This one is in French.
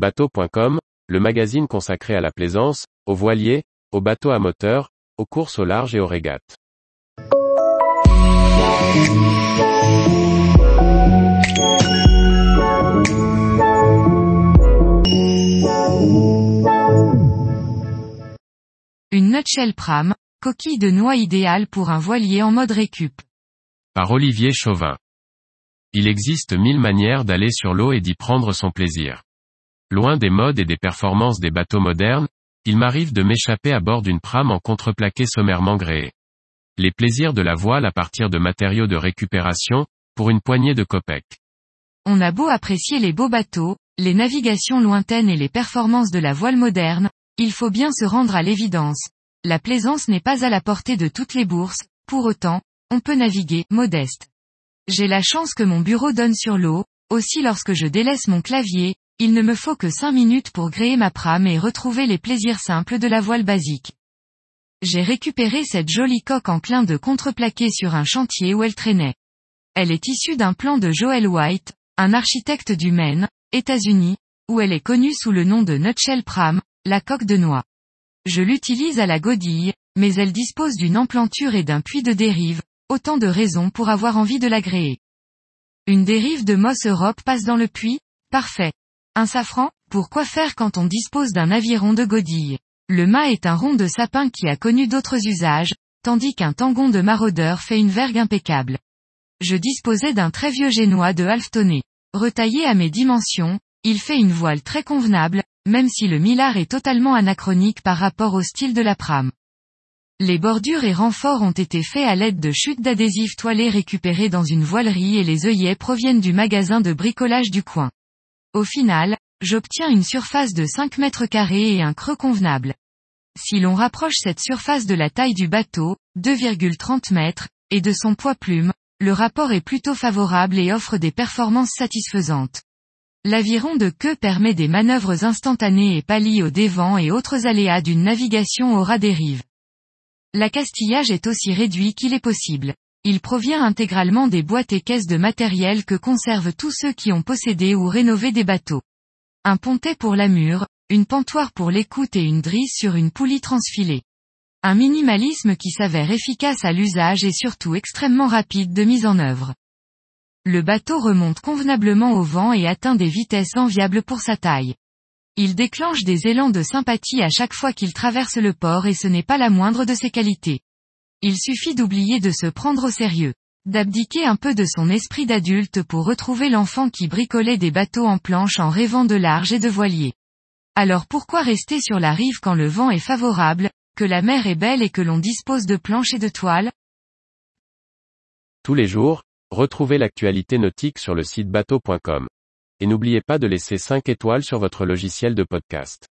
Bateau.com, le magazine consacré à la plaisance, aux voiliers, aux bateaux à moteur, aux courses au large et aux régates. Une nutshell pram, coquille de noix idéale pour un voilier en mode récup. Par Olivier Chauvin. Il existe mille manières d'aller sur l'eau et d'y prendre son plaisir. Loin des modes et des performances des bateaux modernes, il m'arrive de m'échapper à bord d'une prame en contreplaqué sommairement gréé. Les plaisirs de la voile à partir de matériaux de récupération, pour une poignée de copecs. On a beau apprécier les beaux bateaux, les navigations lointaines et les performances de la voile moderne, il faut bien se rendre à l'évidence. La plaisance n'est pas à la portée de toutes les bourses, pour autant, on peut naviguer, modeste. J'ai la chance que mon bureau donne sur l'eau, aussi lorsque je délaisse mon clavier, il ne me faut que 5 minutes pour gréer ma prame et retrouver les plaisirs simples de la voile basique. J'ai récupéré cette jolie coque en clin de contreplaqué sur un chantier où elle traînait. Elle est issue d'un plan de Joel White, un architecte du Maine, États-Unis, où elle est connue sous le nom de Nutshell Pram, la coque de noix. Je l'utilise à la godille, mais elle dispose d'une emplanture et d'un puits de dérive, autant de raisons pour avoir envie de l'agréer. Une dérive de Moss Europe passe dans le puits Parfait. Un safran Pourquoi faire quand on dispose d'un aviron de godille? Le mât est un rond de sapin qui a connu d'autres usages, tandis qu'un tangon de maraudeur fait une vergue impeccable. Je disposais d'un très vieux génois de halftonné. Retaillé à mes dimensions, il fait une voile très convenable, même si le millard est totalement anachronique par rapport au style de la prame. Les bordures et renforts ont été faits à l'aide de chutes d'adhésifs toilés récupérés dans une voilerie et les œillets proviennent du magasin de bricolage du coin. Au final, j'obtiens une surface de 5 mètres carrés et un creux convenable. Si l'on rapproche cette surface de la taille du bateau, 2,30 mètres, et de son poids plume, le rapport est plutôt favorable et offre des performances satisfaisantes. L'aviron de queue permet des manœuvres instantanées et pallie au dévent et autres aléas d'une navigation au ras des rives. L'accastillage est aussi réduit qu'il est possible. Il provient intégralement des boîtes et caisses de matériel que conservent tous ceux qui ont possédé ou rénové des bateaux. Un pontet pour la mure, une pantoire pour l'écoute et une drisse sur une poulie transfilée. Un minimalisme qui s'avère efficace à l'usage et surtout extrêmement rapide de mise en œuvre. Le bateau remonte convenablement au vent et atteint des vitesses enviables pour sa taille. Il déclenche des élans de sympathie à chaque fois qu'il traverse le port et ce n'est pas la moindre de ses qualités. Il suffit d'oublier de se prendre au sérieux. D'abdiquer un peu de son esprit d'adulte pour retrouver l'enfant qui bricolait des bateaux en planche en rêvant de large et de voilier. Alors pourquoi rester sur la rive quand le vent est favorable, que la mer est belle et que l'on dispose de planches et de toiles? Tous les jours, retrouvez l'actualité nautique sur le site bateau.com. Et n'oubliez pas de laisser 5 étoiles sur votre logiciel de podcast.